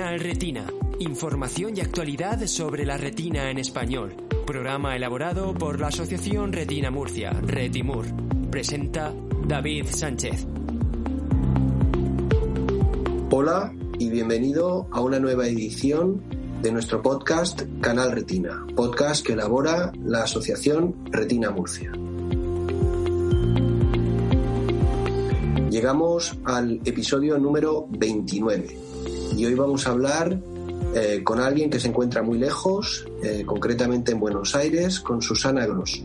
Canal Retina. Información y actualidad sobre la retina en español. Programa elaborado por la Asociación Retina Murcia, Retimur. Presenta David Sánchez. Hola y bienvenido a una nueva edición de nuestro podcast Canal Retina, podcast que elabora la Asociación Retina Murcia. Llegamos al episodio número 29 y hoy vamos a hablar eh, con alguien que se encuentra muy lejos, eh, concretamente en Buenos Aires, con Susana Grosso.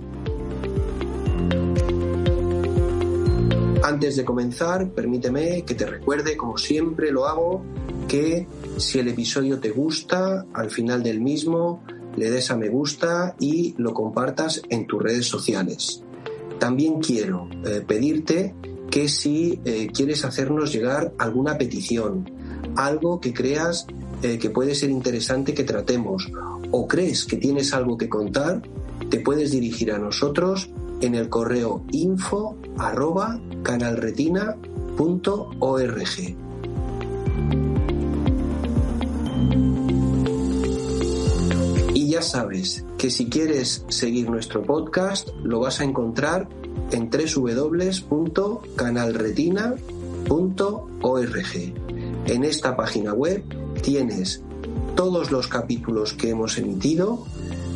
Antes de comenzar, permíteme que te recuerde, como siempre lo hago, que si el episodio te gusta, al final del mismo le des a me gusta y lo compartas en tus redes sociales. También quiero eh, pedirte que si quieres hacernos llegar alguna petición, algo que creas eh, que puede ser interesante que tratemos o crees que tienes algo que contar, te puedes dirigir a nosotros en el correo info arroba canalretina.org. Y ya sabes que si quieres seguir nuestro podcast, lo vas a encontrar en www.canalretina.org. En esta página web tienes todos los capítulos que hemos emitido,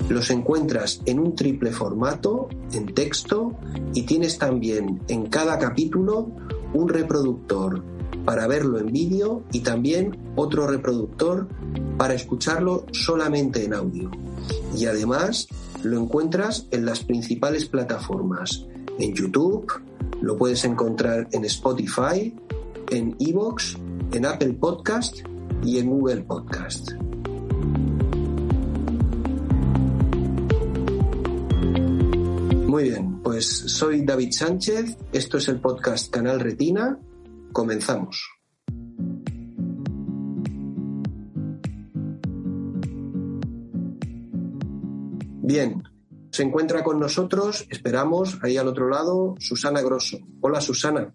los encuentras en un triple formato, en texto, y tienes también en cada capítulo un reproductor para verlo en vídeo y también otro reproductor para escucharlo solamente en audio. Y además lo encuentras en las principales plataformas, en YouTube, lo puedes encontrar en Spotify, en Evox en Apple Podcast y en Google Podcast. Muy bien, pues soy David Sánchez, esto es el podcast Canal Retina, comenzamos. Bien, se encuentra con nosotros, esperamos, ahí al otro lado, Susana Grosso. Hola Susana.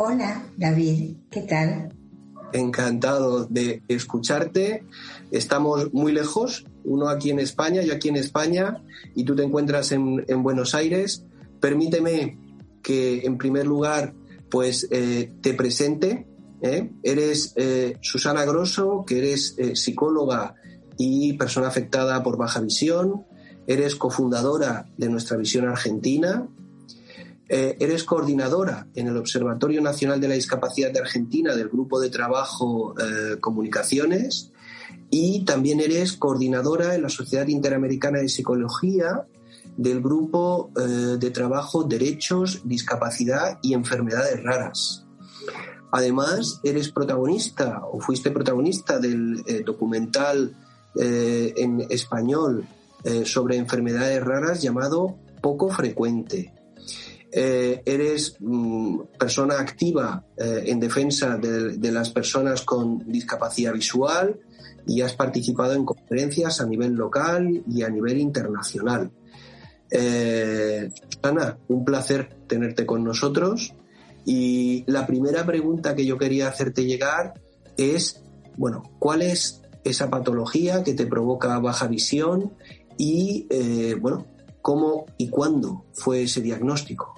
Hola, David, ¿qué tal? Encantado de escucharte. Estamos muy lejos, uno aquí en España, yo aquí en España, y tú te encuentras en, Buenos Aires. Permíteme que, en primer lugar, pues eh, te presente. ¿eh? Eres eh, Susana Grosso, que eres psicóloga y persona afectada por baja visión. Eres cofundadora de Nuestra Visión Argentina, eh, eres coordinadora en el Observatorio Nacional de la Discapacidad de Argentina del Grupo de Trabajo eh, Comunicaciones y también eres coordinadora en la Sociedad Interamericana de Psicología del Grupo eh, de Trabajo Derechos, Discapacidad y Enfermedades Raras. Además, eres protagonista o fuiste protagonista del documental en español sobre enfermedades raras llamado Poco Frecuente eh, eres mm, persona activa eh, en defensa de, las personas con discapacidad visual y has participado en conferencias a nivel local y a nivel internacional. Eh, Ana, un placer tenerte con nosotros. Y la primera pregunta que yo quería hacerte llegar es, bueno, ¿cuál es esa patología que te provoca baja visión y, eh, bueno, cómo y cuándo fue ese diagnóstico?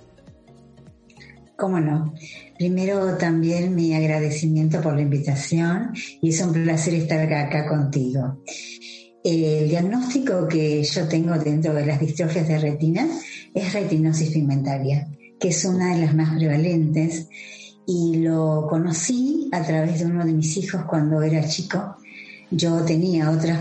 Cómo no. Primero también mi agradecimiento por la invitación y es un placer estar acá, contigo. El diagnóstico que yo tengo dentro de las distrofias de retina es retinosis pigmentaria, que es una de las más prevalentes y lo conocí a través de uno de mis hijos cuando era chico yo tenía otros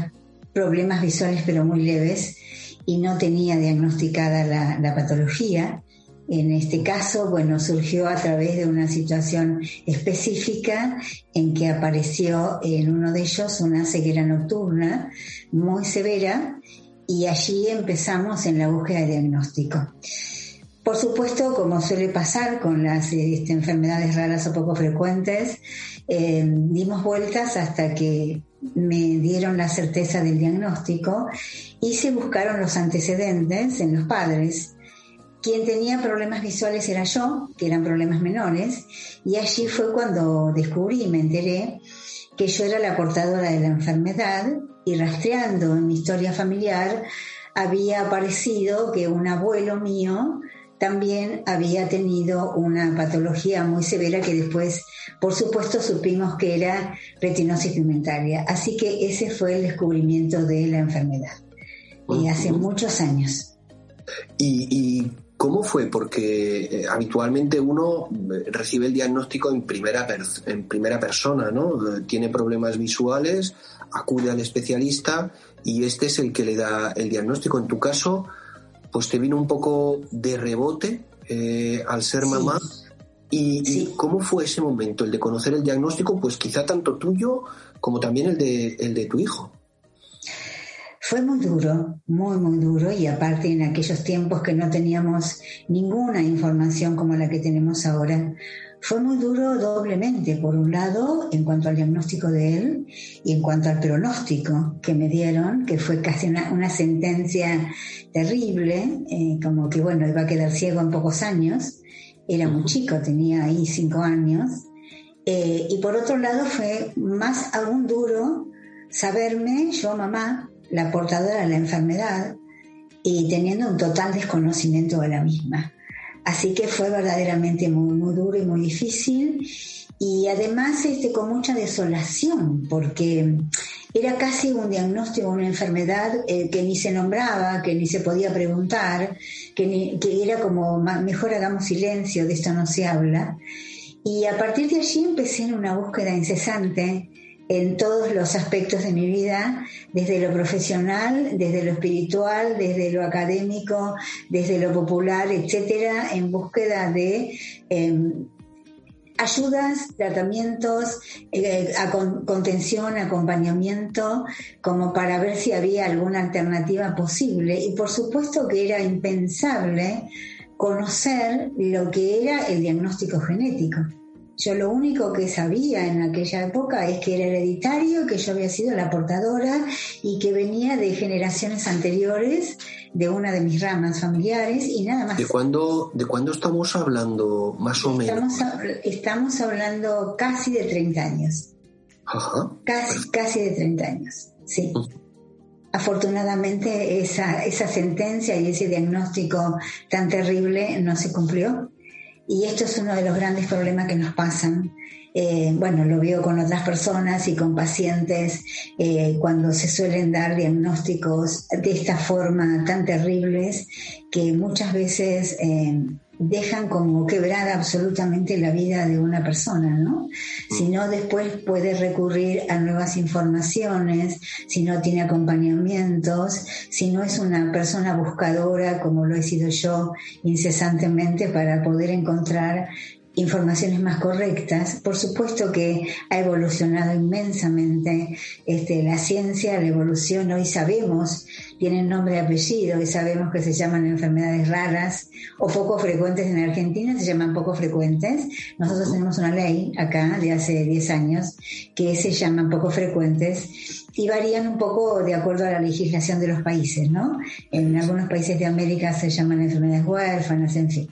problemas visuales pero muy leves y no tenía diagnosticada la, patología. En este caso, bueno, surgió a través de una situación específica en que apareció en uno de ellos una ceguera nocturna muy severa y allí empezamos en la búsqueda de diagnóstico. Por supuesto, como suele pasar con las este, enfermedades raras o poco frecuentes, eh, dimos vueltas hasta que me dieron la certeza del diagnóstico y se buscaron los antecedentes en los padres. Quien tenía problemas visuales era yo, que eran problemas menores, y allí fue cuando descubrí y me enteré que yo era la portadora de la enfermedad y rastreando en mi historia familiar había aparecido que un abuelo mío también había tenido una patología muy severa que después, por supuesto, supimos que era retinosis pigmentaria. Así que ese fue el descubrimiento de la enfermedad. Y hace muchos años. ¿Y, cómo fue? Porque eh, habitualmente uno eh, recibe el diagnóstico en primera, en primera persona, ¿no? Tiene problemas visuales, acude al especialista y este es el que le da el diagnóstico. En tu caso, pues te vino un poco de rebote eh, al ser mamá. Y, cómo fue ese momento, el de conocer el diagnóstico, pues quizá tanto tuyo como también el de, el de tu hijo? Fue muy duro, muy, muy duro, y aparte en aquellos tiempos que no teníamos ninguna información como la que tenemos ahora, fue muy duro doblemente, por un lado, en cuanto al diagnóstico de él y en cuanto al pronóstico que me dieron, que fue casi una, sentencia terrible, eh, como que, bueno, iba a quedar ciego en pocos años. Era muy chico, tenía ahí cinco años. Eh, y por otro lado fue más aún duro saberme, yo mamá, la portadora de la enfermedad, y teniendo un total desconocimiento de la misma. Así que fue verdaderamente muy, muy duro y muy difícil y además este, con mucha desolación porque era casi un diagnóstico, una enfermedad eh, que ni se nombraba, que ni se podía preguntar, que, que era como mejor hagamos silencio, de esto no se habla. Y a partir de allí empecé en una búsqueda incesante en todos los aspectos de mi vida, desde lo profesional, desde lo espiritual, desde lo académico, desde lo popular, etcétera, en búsqueda de em, ayudas, tratamientos, eh, contención, acompañamiento, como para ver si había alguna alternativa posible. Y por supuesto que era impensable conocer lo que era el diagnóstico genético. Yo lo único que sabía en aquella época es que era hereditario, que yo había sido la portadora y que venía de generaciones anteriores de una de mis ramas familiares y nada más. ¿De cuándo, de cuándo estamos hablando más o menos? Estamos hablando casi de 30 años. Ajá. Casi, casi de 30 años, sí. Afortunadamente esa, esa sentencia y ese diagnóstico tan terrible no se cumplió y esto es uno de los grandes problemas que nos pasan. Eh, bueno, lo veo con otras personas y con pacientes eh, cuando se suelen dar diagnósticos de esta forma tan terribles que muchas veces eh, dejan como quebrada absolutamente la vida de una persona, ¿no? Mm. Si no, después puede recurrir a nuevas informaciones, si no tiene acompañamientos, si no es una persona buscadora como lo he sido yo incesantemente para poder encontrar informaciones más correctas. Por supuesto que ha evolucionado inmensamente este, la ciencia, la evolución. Hoy sabemos, tienen nombre y apellido, y sabemos que se llaman enfermedades raras o poco frecuentes en Argentina, se llaman poco frecuentes. Nosotros tenemos una ley acá de hace 10 años que se llaman poco frecuentes y varían un poco de acuerdo a la legislación de los países, ¿no? En algunos países de América se llaman enfermedades huérfanas, en fin.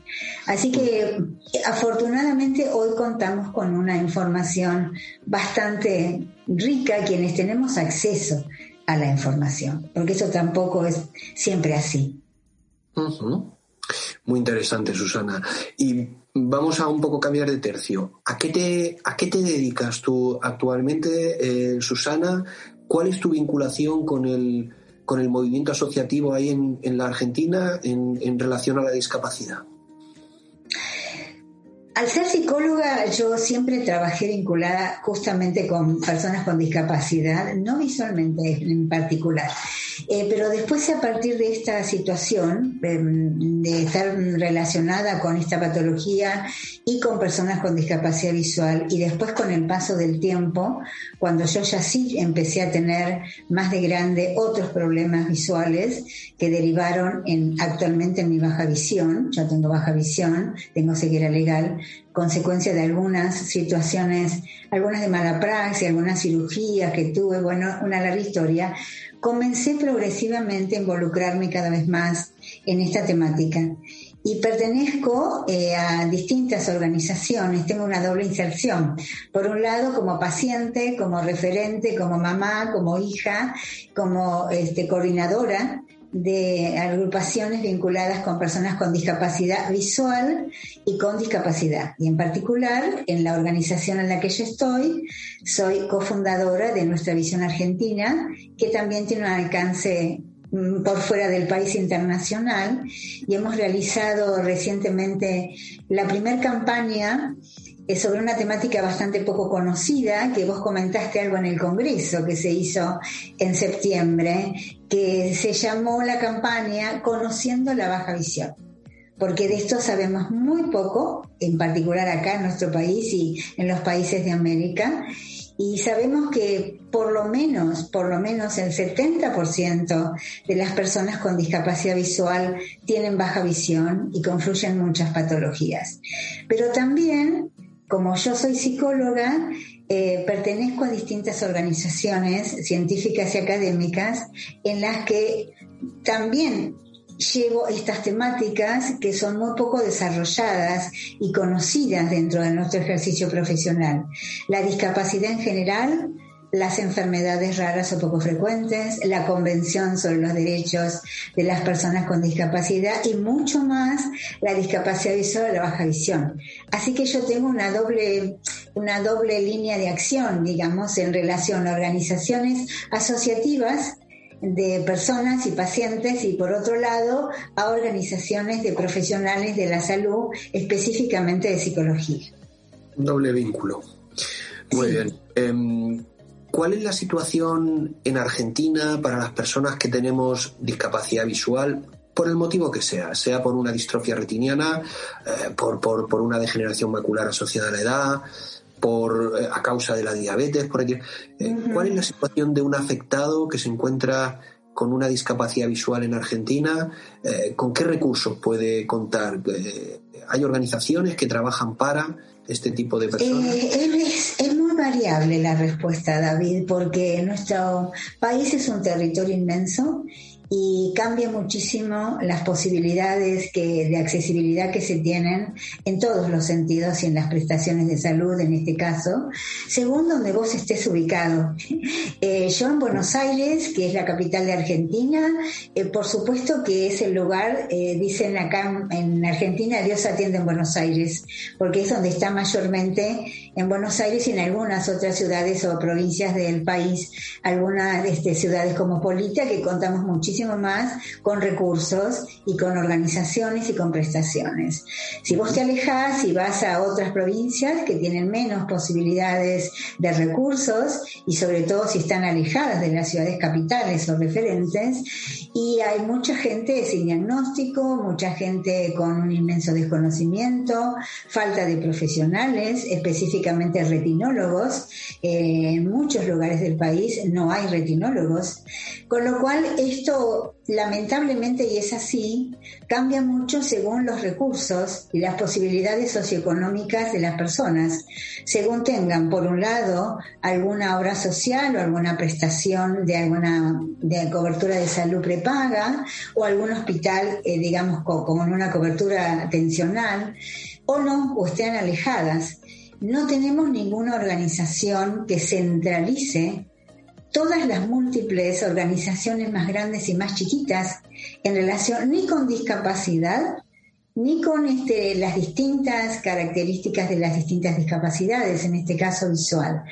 Así que afortunadamente hoy contamos con una información bastante rica quienes tenemos acceso a la información, porque eso tampoco es siempre así. Muy interesante, Susana. Y vamos a un poco cambiar de tercio. ¿A qué te, a qué te dedicas tú actualmente, eh, Susana? ¿Cuál es tu vinculación con el, con el movimiento asociativo ahí en, en la Argentina en, en relación a la discapacidad? Al ser psicóloga, yo siempre trabajé vinculada justamente con personas con discapacidad, no visualmente en particular. Eh, pero después, a partir de esta situación, em, de estar relacionada con esta patología y con personas con discapacidad visual, y después con el paso del tiempo, cuando yo ya sí empecé a tener más de grande otros problemas visuales que derivaron en actualmente en mi baja visión, yo tengo baja visión, tengo ceguera legal, consecuencia de algunas situaciones, algunas de mala praxis, algunas cirugías que tuve, bueno, una larga historia, comencé progresivamente a involucrarme cada vez más en esta temática. Y pertenezco eh, a distintas organizaciones, tengo una doble inserción. Por un lado, como paciente, como referente, como mamá, como hija, como este, coordinadora de agrupaciones vinculadas con personas con discapacidad visual y con discapacidad. Y en particular, en la organización en la que yo estoy, soy cofundadora de Nuestra Visión Argentina, que también tiene un alcance mm, por fuera del país internacional y hemos realizado recientemente la primera campaña sobre una temática bastante poco conocida, que vos comentaste algo en el Congreso que se hizo en septiembre, que se llamó la campaña Conociendo la Baja Visión. Porque de esto sabemos muy poco, en particular acá en nuestro país y en los países de América, y sabemos que por lo menos, por lo menos el 70% de las personas con discapacidad visual tienen baja visión y confluyen muchas patologías. Pero también como yo soy psicóloga, eh, pertenezco a distintas organizaciones científicas y académicas en las que también llevo estas temáticas que son muy poco desarrolladas y conocidas dentro de nuestro ejercicio profesional. La discapacidad en general, las enfermedades raras o poco frecuentes, la Convención sobre los Derechos de las Personas con Discapacidad y mucho más la discapacidad visual o la baja visión. Así que yo tengo una doble, una doble línea de acción, digamos, en relación a organizaciones asociativas de personas y pacientes y por otro lado a organizaciones de profesionales de la salud, específicamente de psicología. Doble vínculo. Muy bien. Em, ¿Cuál es la situación en Argentina para las personas que tenemos discapacidad visual? Por el motivo que sea, sea por una distrofia retiniana, eh, por, por, una degeneración macular asociada a la edad, por, eh, a causa de la diabetes. Por eh, ¿Cuál es la situación de un afectado que se encuentra con una discapacidad visual en Argentina? ¿Con qué recursos puede contar? ¿Hay organizaciones que trabajan para este tipo de personas? es muy variable la respuesta, David, porque nuestro país es un territorio inmenso y cambia muchísimo las posibilidades que, de accesibilidad que se tienen en todos los sentidos y en las prestaciones de salud en este caso, según donde vos estés ubicado. Eh, yo en Buenos Aires, que es la capital de Argentina, eh, por supuesto que es el lugar, eh, dicen acá en Argentina, Dios atiende en Buenos Aires, porque es donde está mayormente en Buenos Aires y en algunas otras ciudades o provincias del país, algunas este, ciudades como Polita, que contamos muchísimo muchísimo más con recursos y con organizaciones y con prestaciones. Si vos te alejas y vas a otras provincias que tienen menos posibilidades de recursos y sobre todo si están alejadas de las ciudades capitales o referentes, y hay mucha gente sin diagnóstico, mucha gente con un inmenso desconocimiento, falta de profesionales, específicamente retinólogos. Eh, en muchos lugares del país no hay retinólogos, con lo cual esto lamentablemente, y es así, cambia mucho según los recursos y las posibilidades socioeconómicas de las personas, según tengan, por un lado, alguna obra social o alguna prestación de alguna de cobertura de salud prepaga o algún hospital, eh, digamos, con una cobertura atencional, o no, o estén alejadas. No tenemos ninguna organización que centralice todas las múltiples organizaciones más grandes y más chiquitas en relación ni con discapacidad ni con este, las distintas características de las distintas discapacidades, en este caso visual.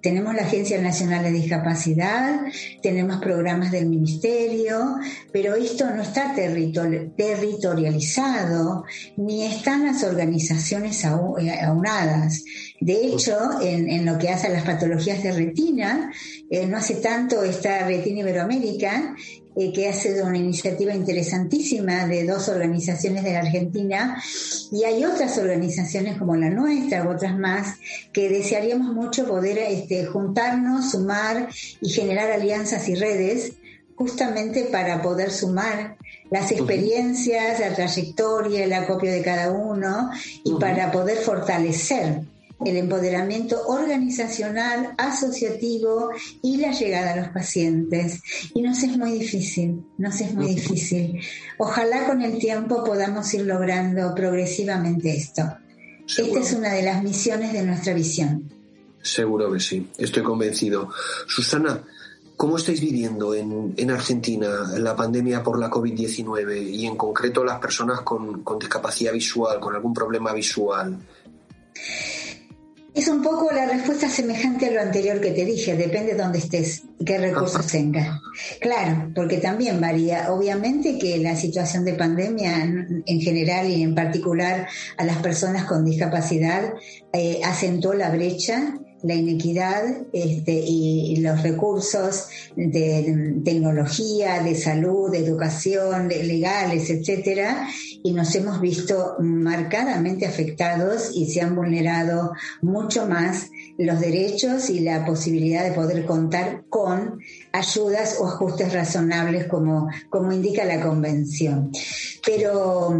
Tenemos la Agencia Nacional de Discapacidad, tenemos programas del Ministerio, pero esto no está territorializado, ni están las organizaciones aunadas. De hecho, en, lo que hace a las patologías de retina, eh, no hace tanto está Retina Iberoamérica eh, que ha sido una iniciativa interesantísima de dos organizaciones de la Argentina y hay otras organizaciones como la nuestra otras más que desearíamos mucho poder este, juntarnos, sumar y generar alianzas y redes justamente para poder sumar las experiencias, la trayectoria, el acopio de cada uno y para poder fortalecer el empoderamiento organizacional, asociativo y la llegada a los pacientes. Y nos es muy difícil, nos es muy difícil. Ojalá con el tiempo podamos ir logrando progresivamente esto. Esta es una de las misiones de nuestra visión. Seguro que sí, estoy convencido. Susana, ¿cómo estáis viviendo en, en Argentina la pandemia por la COVID-19 y en concreto las personas con, con discapacidad visual, con algún problema visual? Es un poco la respuesta semejante a lo anterior que te dije, depende de dónde estés y qué recursos tengas. Claro, porque también varía. Obviamente que la situación de pandemia en general y en particular a las personas con discapacidad eh, acentuó la brecha la inequidad este, y los recursos de tecnología, de salud, de educación, legales, etcétera, y nos hemos visto marcadamente afectados y se han vulnerado mucho más los derechos y la posibilidad de poder contar con ayudas o ajustes razonables como, como indica la convención. Pero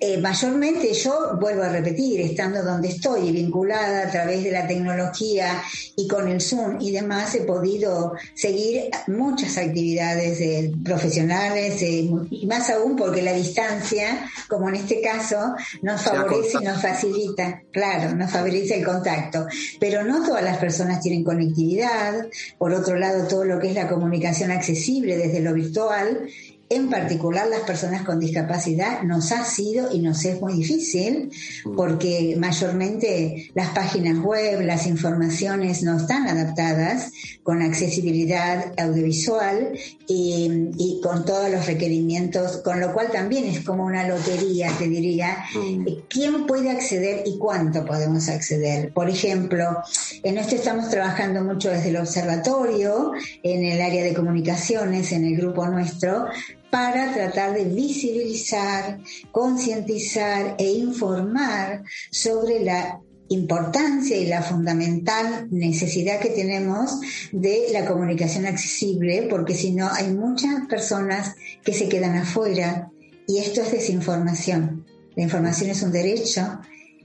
eh, mayormente yo vuelvo a repetir, estando donde estoy, vinculada a través de la tecnología y con el Zoom y demás, he podido seguir muchas actividades eh, profesionales eh, y más aún porque la distancia, como en este caso, nos favorece y nos facilita, claro, nos favorece el contacto. Pero no todas las personas tienen conectividad, por otro lado, todo lo que es la comunicación accesible desde lo virtual en particular las personas con discapacidad, nos ha sido y nos es muy difícil mm. porque mayormente las páginas web, las informaciones no están adaptadas con accesibilidad audiovisual y, con todos los requerimientos, con lo cual también es como una lotería, te diría, mm. quién puede acceder y cuánto podemos acceder. Por ejemplo, en esto estamos trabajando mucho desde el observatorio, en el área de comunicaciones, en el grupo nuestro, para tratar de visibilizar, concientizar e informar sobre la importancia y la fundamental necesidad que tenemos de la comunicación accesible, porque si no hay muchas personas que se quedan afuera y esto es desinformación. La información es un derecho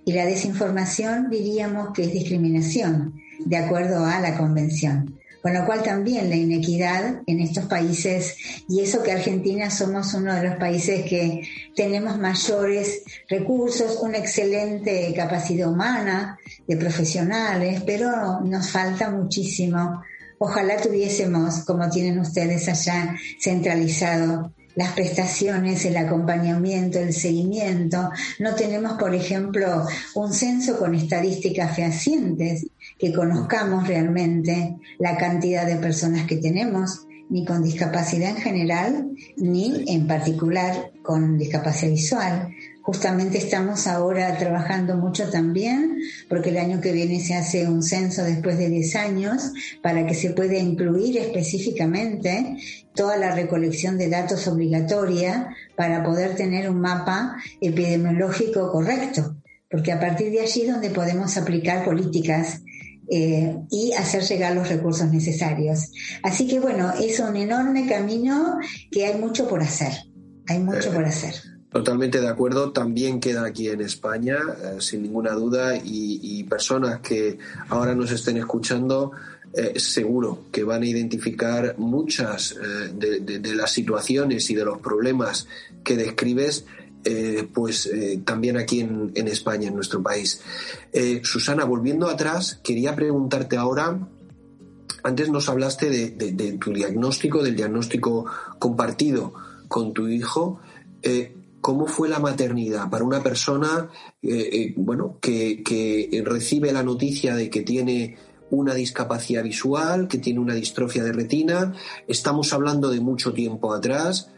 y la desinformación diríamos que es discriminación, de acuerdo a la convención. Con lo cual también la inequidad en estos países, y eso que Argentina somos uno de los países que tenemos mayores recursos, una excelente capacidad humana de profesionales, pero nos falta muchísimo. Ojalá tuviésemos, como tienen ustedes allá, centralizado las prestaciones, el acompañamiento, el seguimiento. No tenemos, por ejemplo, un censo con estadísticas fehacientes que conozcamos realmente la cantidad de personas que tenemos ni con discapacidad en general, ni en particular con discapacidad visual. Justamente estamos ahora trabajando mucho también, porque el año que viene se hace un censo después de 10 años, para que se pueda incluir específicamente toda la recolección de datos obligatoria para poder tener un mapa epidemiológico correcto, porque a partir de allí es donde podemos aplicar políticas eh, y hacer llegar los recursos necesarios. Así que bueno, es un enorme camino que hay mucho por hacer, hay mucho por hacer. Totalmente de acuerdo. También queda aquí en España, eh, sin ninguna duda, y, personas que ahora nos estén escuchando, eh, seguro que van a identificar muchas eh, de, las situaciones y de los problemas que describes. Pues también aquí en, España, en nuestro país. Susana, volviendo atrás, quería preguntarte ahora, antes nos hablaste de, tu diagnóstico, del diagnóstico compartido con tu hijo cómo fue la maternidad para una persona eh, eh, bueno, que, recibe la noticia de que tiene una discapacidad visual, que tiene una distrofia de retina. Estamos hablando de mucho tiempo atrás.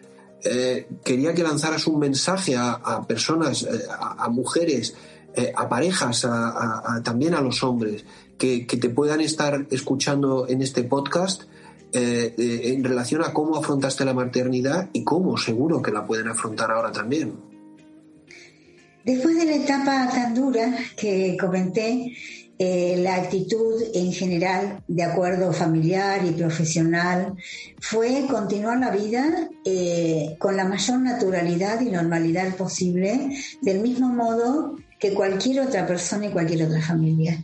Eh, quería que lanzaras un mensaje a, personas, a, mujeres, a parejas, también a los hombres, que, te puedan estar escuchando en este podcast eh, eh, en relación a cómo afrontaste la maternidad y cómo seguro que la pueden afrontar ahora también. Después de la etapa tan dura que comenté, eh, la actitud en general, de acuerdo familiar y profesional, fue continuar la vida con la mayor naturalidad y normalidad posible, del mismo modo que cualquier otra persona y cualquier otra familia.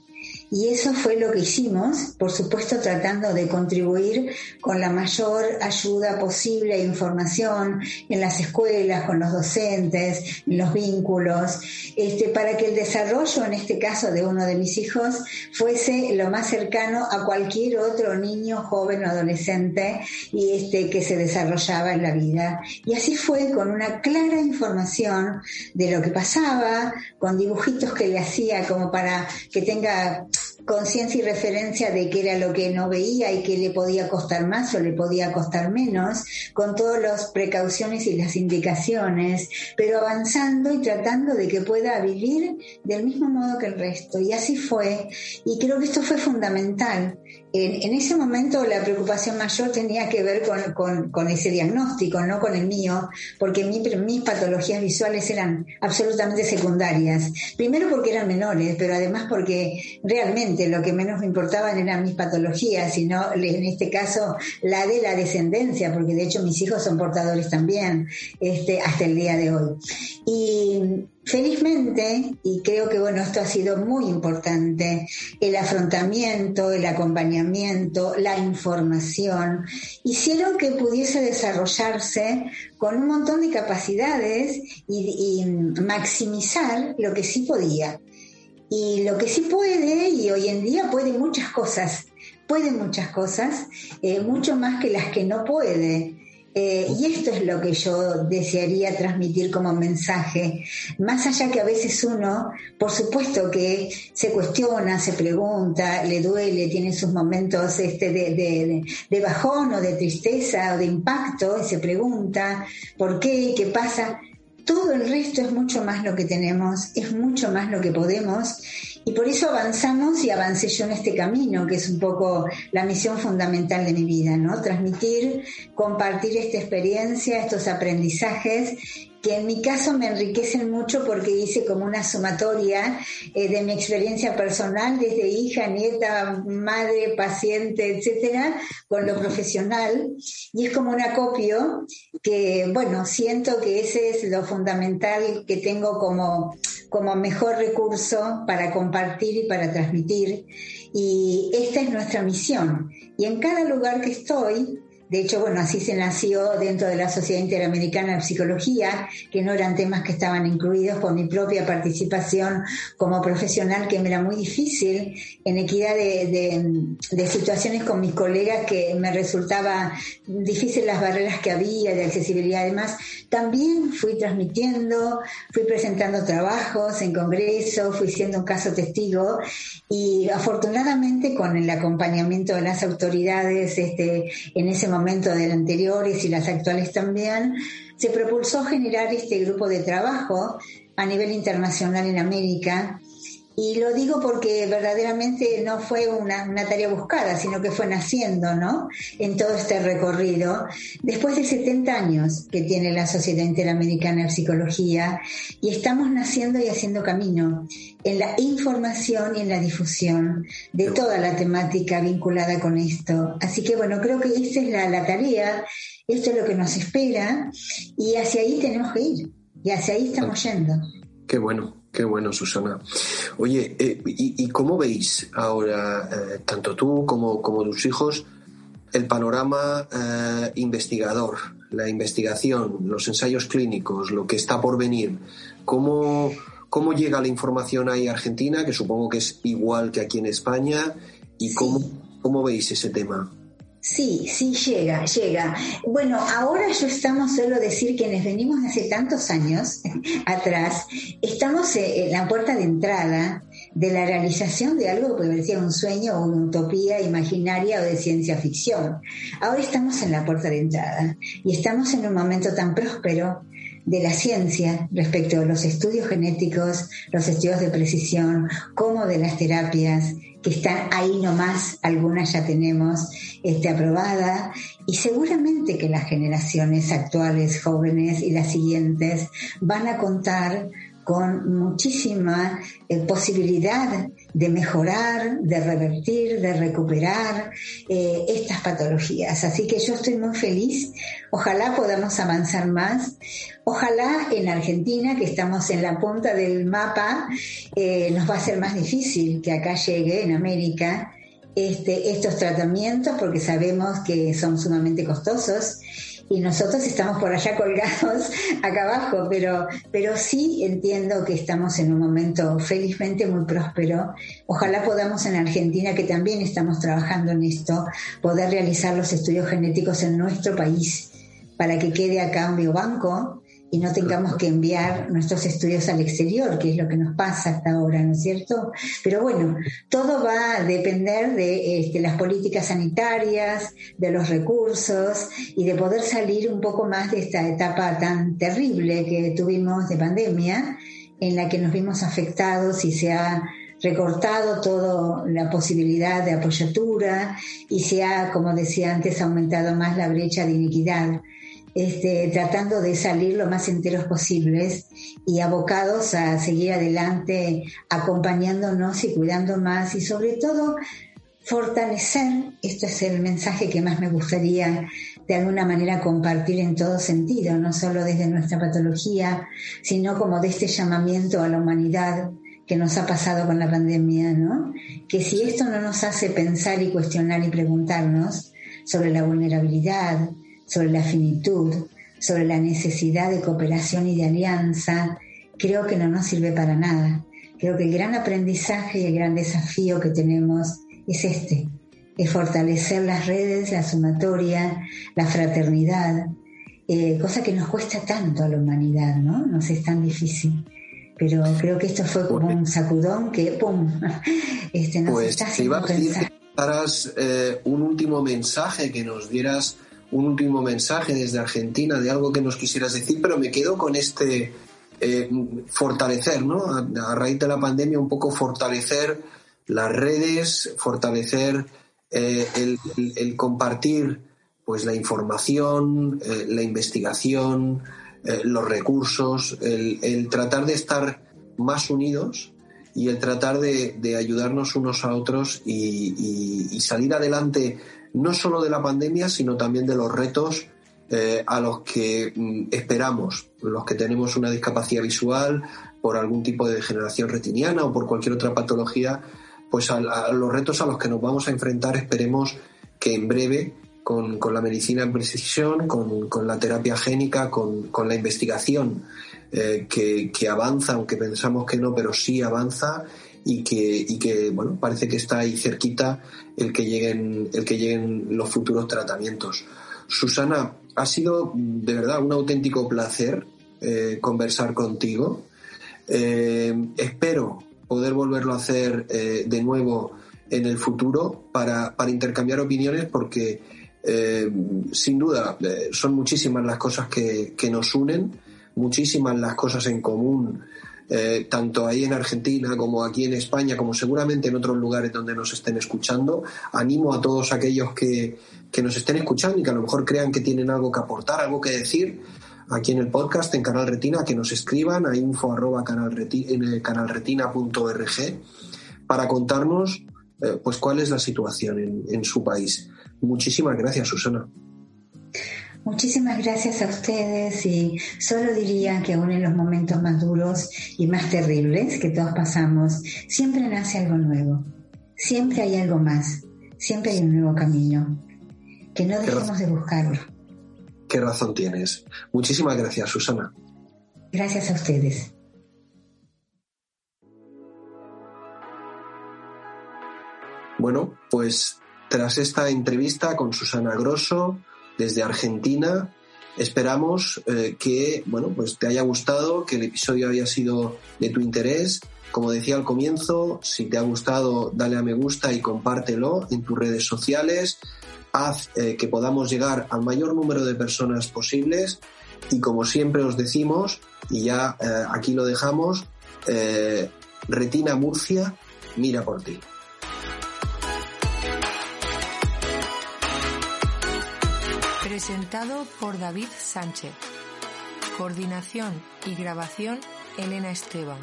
Y eso fue lo que hicimos, por supuesto tratando de contribuir con la mayor ayuda posible e información en las escuelas, con los docentes, en los vínculos, este, para que el desarrollo, en este caso de uno de mis hijos, fuese lo más cercano a cualquier otro niño, joven o adolescente y este, que se desarrollaba en la vida. Y así fue con una clara información de lo que pasaba, con dibujitos que le hacía como para que tenga conciencia y referencia de qué era lo que no veía y qué le podía costar más o le podía costar menos, con todas las precauciones y las indicaciones, pero avanzando y tratando de que pueda vivir del mismo modo que el resto. Y así fue. Y creo que esto fue fundamental. En, ese momento la preocupación mayor tenía que ver con, ese diagnóstico, no con el mío, porque mis patologías visuales eran absolutamente secundarias. Primero porque eran menores, pero además porque realmente lo que menos me importaban eran mis patologías, sino en este caso la de la descendencia, porque de hecho mis hijos son portadores también este, hasta el día de hoy. Y Felizmente, y creo que bueno, esto ha sido muy importante, el afrontamiento, el acompañamiento, la información, hicieron que pudiese desarrollarse con un montón de capacidades y, maximizar lo que sí podía. Y lo que sí puede, y hoy en día puede muchas cosas, puede muchas cosas, eh, mucho más que las que no puede. Eh, y esto es lo que yo desearía transmitir como mensaje, más allá que a veces uno, por supuesto que se cuestiona, se pregunta, le duele, tiene sus momentos este, de, de bajón o de tristeza o de impacto y se pregunta por qué, qué pasa. Todo el resto es mucho más lo que tenemos, es mucho más lo que podemos y por eso avanzamos y avancé yo en este camino, que es un poco la misión fundamental de mi vida, ¿no? Transmitir, compartir esta experiencia, estos aprendizajes que en mi caso me enriquecen mucho porque hice como una sumatoria eh, de mi experiencia personal, desde hija, nieta, madre, paciente, etcétera, con lo profesional. Y es como un acopio que, bueno, siento que ese es lo fundamental que tengo como como mejor recurso para compartir y para transmitir. Y esta es nuestra misión. Y en cada lugar que estoy, de hecho, bueno, así se nació dentro de la Sociedad Interamericana de Psicología, que no eran temas que estaban incluidos por mi propia participación como profesional, que me era muy difícil en equidad de, situaciones con mis colegas que me resultaba difícil las barreras que había de accesibilidad. Además, también fui transmitiendo, fui presentando trabajos en congreso, fui siendo un caso testigo y afortunadamente con el acompañamiento de las autoridades este, en ese momento momento del anteriores y las actuales también, se propulsó generar este grupo de trabajo a nivel internacional en América y lo digo porque verdaderamente no fue una, tarea buscada, sino que fue naciendo, ¿no? En todo este recorrido. Después de 70 años que tiene la Sociedad Interamericana de Psicología, y estamos naciendo y haciendo camino en la información y en la difusión de toda la temática vinculada con esto. Así que bueno, creo que esta es la, la tarea, esto es lo que nos espera, y hacia ahí tenemos que ir, y hacia ahí estamos yendo. Qué bueno. Qué bueno, Susana. Oye, eh, y, cómo veis ahora, eh, tanto tú como, como, tus hijos, el panorama eh, investigador, la investigación, los ensayos clínicos, lo que está por venir? ¿Cómo, ¿Cómo llega la información ahí a Argentina, que supongo que es igual que aquí en España? ¿Y cómo, cómo veis ese tema? Sí, sí llega, llega. Bueno, ahora yo estamos, solo decir quienes venimos hace tantos años atrás, estamos en la puerta de entrada de la realización de algo que parecer un sueño o una utopía imaginaria o de ciencia ficción. Ahora estamos en la puerta de entrada y estamos en un momento tan próspero de la ciencia respecto a los estudios genéticos, los estudios de precisión, como de las terapias, que están ahí nomás, algunas ya tenemos este, aprobada, y seguramente que las generaciones actuales, jóvenes y las siguientes van a contar con muchísima eh, posibilidad de mejorar, de revertir, de recuperar eh, estas patologías. Así que yo estoy muy feliz. Ojalá podamos avanzar más. Ojalá en Argentina, que estamos en la punta del mapa, eh, nos va a ser más difícil que acá llegue en América este, estos tratamientos porque sabemos que son sumamente costosos y nosotros estamos por allá colgados acá abajo, pero, pero sí entiendo que estamos en un momento felizmente muy próspero. Ojalá podamos en Argentina, que también estamos trabajando en esto, poder realizar los estudios genéticos en nuestro país para que quede acá un biobanco y no tengamos que enviar nuestros estudios al exterior, que es lo que nos pasa hasta ahora, ¿no es cierto? Pero bueno, todo va a depender de este, las políticas sanitarias, de los recursos y de poder salir un poco más de esta etapa tan terrible que tuvimos de pandemia, en la que nos vimos afectados y se ha recortado toda la posibilidad de apoyatura y se ha, como decía antes, aumentado más la brecha de iniquidad este, tratando de salir lo más enteros posibles y abocados a seguir adelante, acompañándonos y cuidando más y sobre todo fortalecer, esto es el mensaje que más me gustaría de alguna manera compartir en todo sentido, no solo desde nuestra patología, sino como de este llamamiento a la humanidad que nos ha pasado con la pandemia, ¿no? Que si esto no nos hace pensar y cuestionar y preguntarnos sobre la vulnerabilidad, sobre la finitud, sobre la necesidad de cooperación y de alianza, creo que no nos sirve para nada. Creo que el gran aprendizaje y el gran desafío que tenemos es este, es fortalecer las redes, la sumatoria, la fraternidad, eh, cosa que nos cuesta tanto a la humanidad, ¿no? Nos es tan difícil. Pero creo que esto fue como un sacudón que, ¡pum!, este, nos pues está haciendo pensar. Eh, un último mensaje que nos dieras un último mensaje desde Argentina de algo que nos quisieras decir, pero me quedo con este eh, fortalecer, ¿no? A, raíz de la pandemia, un poco fortalecer las redes, fortalecer eh, el, compartir pues la información, eh, la investigación, los recursos, el, tratar de estar más unidos y el tratar de, ayudarnos unos a otros y salir adelante no solo de la pandemia, sino también de los retos eh, a los que mm, esperamos, los que tenemos una discapacidad visual por algún tipo de degeneración retiniana o por cualquier otra patología, pues a, los retos a los que nos vamos a enfrentar esperemos que en breve con, la medicina en precisión, con, la terapia génica, con, la investigación eh, que, que, avanza, aunque pensamos que no, pero sí avanza y que, y que bueno, parece que está ahí cerquita el que lleguen, el que lleguen los futuros tratamientos. Susana, ha sido de verdad un auténtico placer eh, conversar contigo. Eh, espero poder volverlo a hacer eh, de nuevo en el futuro para, para intercambiar opiniones porque sin duda, son muchísimas las cosas que, nos unen, muchísimas las cosas en común, eh, tanto ahí en Argentina como aquí en España, como seguramente en otros lugares donde nos estén escuchando. Animo a todos aquellos que, que nos estén escuchando y que a lo mejor crean que tienen algo que aportar, algo que decir aquí en el podcast, en Canal Retina, que nos escriban a info arroba canalretina.org para contarnos pues cuál es la situación en su país. Muchísimas gracias, Susana. Muchísimas gracias a ustedes y solo diría que aún en los momentos más duros y más terribles que todos pasamos, siempre nace algo nuevo, siempre hay algo más, siempre hay un nuevo camino, que no dejemos de buscarlo. Qué razón tienes. Muchísimas gracias, Susana. Gracias a ustedes. Bueno, pues tras esta entrevista con Susana Grosso desde Argentina, esperamos eh, que bueno, pues te haya gustado, que el episodio haya sido de tu interés. Como decía al comienzo, si te ha gustado, dale a me gusta y compártelo en tus redes sociales. Haz eh, que podamos llegar al mayor número de personas posibles. Y como siempre os decimos, y ya eh, aquí lo dejamos, Retina Murcia, mira por ti. Presentado por David Sánchez. Coordinación y grabación Elena Esteban.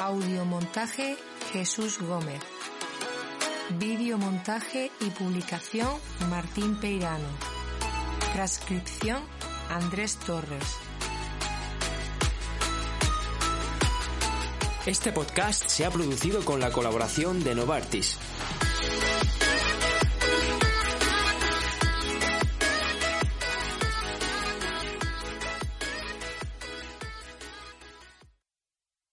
Audiomontaje Jesús Gómez. Videomontaje y publicación Martín Peirano. Transcripción Andrés Torres. Este podcast se ha producido con la colaboración de Novartis.